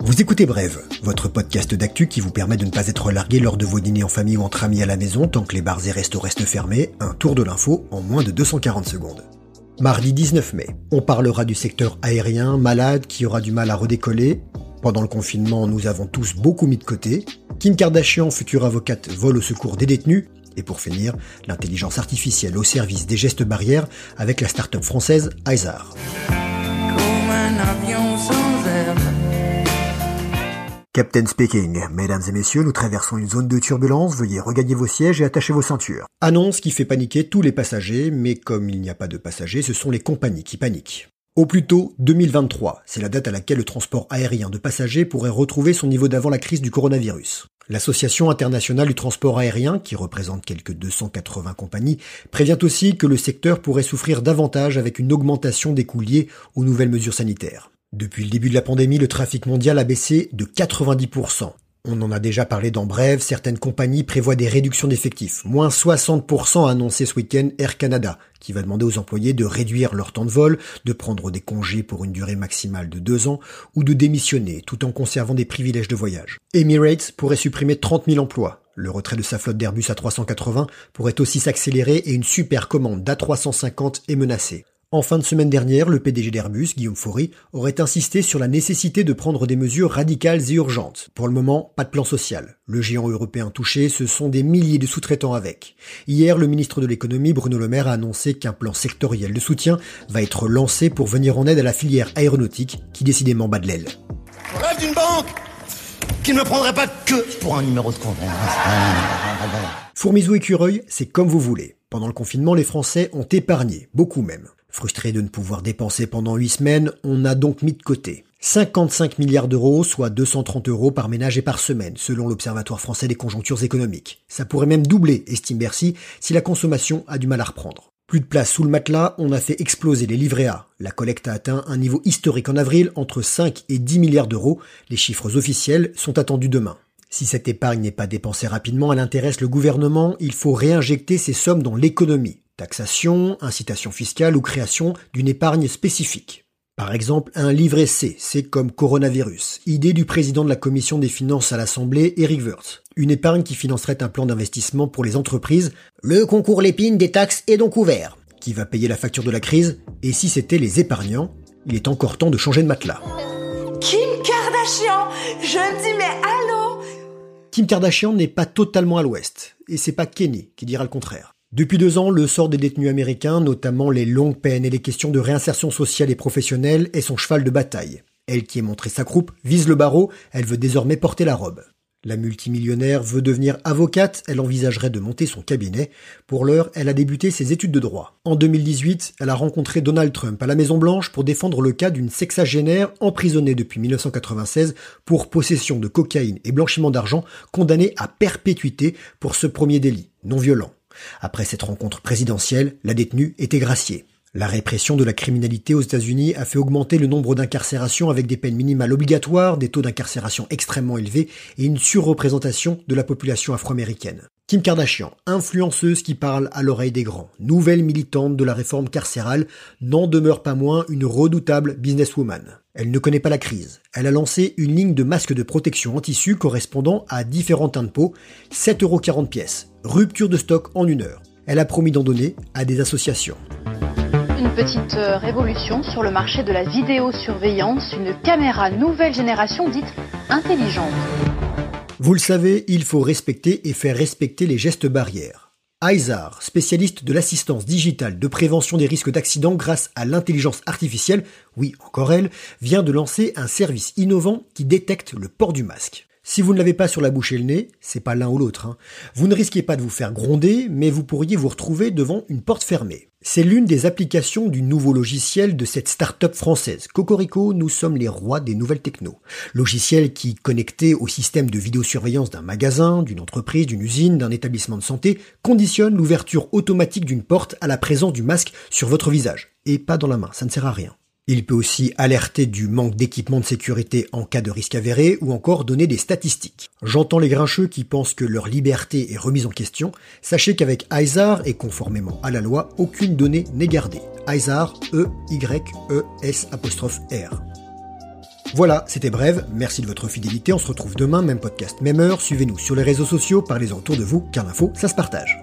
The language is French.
Vous écoutez Brève, votre podcast d'actu qui vous permet de ne pas être largué lors de vos dîners en famille ou entre amis à la maison tant que les bars et restos restent fermés. Un tour de l'info en moins de 240 secondes. Mardi 19 mai, on parlera du secteur aérien, malade, qui aura du mal à redécoller. Pendant le confinement, nous avons tous beaucoup mis de côté. Kim Kardashian, future avocate, vole au secours des détenus. Et pour finir, l'intelligence artificielle au service des gestes barrières avec la start-up française Izar. Captain speaking. Mesdames et messieurs, nous traversons une zone de turbulence. Veuillez regagner vos sièges et attacher vos ceintures. Annonce qui fait paniquer tous les passagers, mais comme il n'y a pas de passagers, ce sont les compagnies qui paniquent. Au plus tôt 2023, c'est la date à laquelle le transport aérien de passagers pourrait retrouver son niveau d'avant la crise du coronavirus. L'Association internationale du transport aérien, qui représente quelques 280 compagnies, prévient aussi que le secteur pourrait souffrir davantage avec une augmentation des coûts liés aux nouvelles mesures sanitaires. Depuis le début de la pandémie, le trafic mondial a baissé de 90%. On en a déjà parlé dans Brève, certaines compagnies prévoient des réductions d'effectifs. Moins 60% a annoncé ce week-end Air Canada, qui va demander aux employés de réduire leur temps de vol, de prendre des congés pour une durée maximale de deux ans, ou de démissionner tout en conservant des privilèges de voyage. Emirates pourrait supprimer 30 000 emplois. Le retrait de sa flotte d'Airbus A380 pourrait aussi s'accélérer et une super commande d'A350 est menacée. En fin de semaine dernière, le PDG d'Airbus, Guillaume Faury, aurait insisté sur la nécessité de prendre des mesures radicales et urgentes. Pour le moment, pas de plan social. Le géant européen touché, ce sont des milliers de sous-traitants avec. Hier, le ministre de l'économie, Bruno Le Maire, a annoncé qu'un plan sectoriel de soutien va être lancé pour venir en aide à la filière aéronautique qui décidément bat de l'aile. Rêve d'une banque qui ne me prendrait pas que pour un numéro de compte. Fourmisou écureuil, c'est comme vous voulez. Pendant le confinement, les Français ont épargné, beaucoup même. Frustré de ne pouvoir dépenser pendant 8 semaines, on a donc mis de côté 55 milliards d'euros, soit 230 euros par ménage et par semaine, selon l'Observatoire français des conjonctures économiques. Ça pourrait même doubler, estime Bercy, si la consommation a du mal à reprendre. Plus de place sous le matelas, on a fait exploser les livrets A. La collecte a atteint un niveau historique en avril, entre 5 et 10 milliards d'euros. Les chiffres officiels sont attendus demain. Si cette épargne n'est pas dépensée rapidement, elle intéresse le gouvernement, il faut réinjecter ces sommes dans l'économie. Taxation, incitation fiscale ou création d'une épargne spécifique. Par exemple, un livret C, c'est comme coronavirus. Idée du président de la commission des finances à l'Assemblée, Eric Wirtz. Une épargne qui financerait un plan d'investissement pour les entreprises. Le concours l'épine des taxes est donc ouvert. Qui va payer la facture de la crise? Et si c'était les épargnants? Il est encore temps de changer de matelas. Kim Kardashian Je me dis mais allô? Kim Kardashian n'est pas totalement à l'ouest. Et c'est pas Kenny qui dira le contraire. Depuis deux ans, le sort des détenus américains, notamment les longues peines et les questions de réinsertion sociale et professionnelle, est son cheval de bataille. Elle qui est montré sa croupe vise le barreau, elle veut désormais porter la robe. La multimillionnaire veut devenir avocate, elle envisagerait de monter son cabinet. Pour l'heure, elle a débuté ses études de droit. En 2018, elle a rencontré Donald Trump à la Maison Blanche pour défendre le cas d'une sexagénaire emprisonnée depuis 1996 pour possession de cocaïne et blanchiment d'argent, condamnée à perpétuité pour ce premier délit, non violent. Après cette rencontre présidentielle, la détenue était graciée. La répression de la criminalité aux États-Unis a fait augmenter le nombre d'incarcérations avec des peines minimales obligatoires, des taux d'incarcération extrêmement élevés et une surreprésentation de la population afro-américaine. Kim Kardashian, influenceuse qui parle à l'oreille des grands, nouvelle militante de la réforme carcérale, n'en demeure pas moins une redoutable businesswoman. Elle ne connaît pas la crise. Elle a lancé une ligne de masques de protection en tissu correspondant à différents teintes de peau, 7,40€ pièces. Rupture de stock en une heure. Elle a promis d'en donner à des associations. Une petite euh, révolution sur le marché de la vidéosurveillance, une caméra nouvelle génération dite intelligente. Vous le savez, il faut respecter et faire respecter les gestes barrières. IZAR, spécialiste de l'assistance digitale de prévention des risques d'accident grâce à l'intelligence artificielle, oui encore elle, vient de lancer un service innovant qui détecte le port du masque. Si vous ne l'avez pas sur la bouche et le nez, c'est pas l'un ou l'autre. Hein. Vous ne risquez pas de vous faire gronder, mais vous pourriez vous retrouver devant une porte fermée. C'est l'une des applications du nouveau logiciel de cette start-up française. Cocorico, nous sommes les rois des nouvelles techno. Logiciel qui, connecté au système de vidéosurveillance d'un magasin, d'une entreprise, d'une usine, d'un établissement de santé, conditionne l'ouverture automatique d'une porte à la présence du masque sur votre visage. Et pas dans la main, ça ne sert à rien. Il peut aussi alerter du manque d'équipement de sécurité en cas de risque avéré ou encore donner des statistiques. J'entends les grincheux qui pensent que leur liberté est remise en question. Sachez qu'avec ISAR et conformément à la loi, aucune donnée n'est gardée. ISAR, E-Y-E-S apostrophe R. Voilà, c'était bref, merci de votre fidélité, on se retrouve demain, même podcast, même heure, suivez-nous sur les réseaux sociaux, parlez-en autour de vous, car l'info, ça se partage.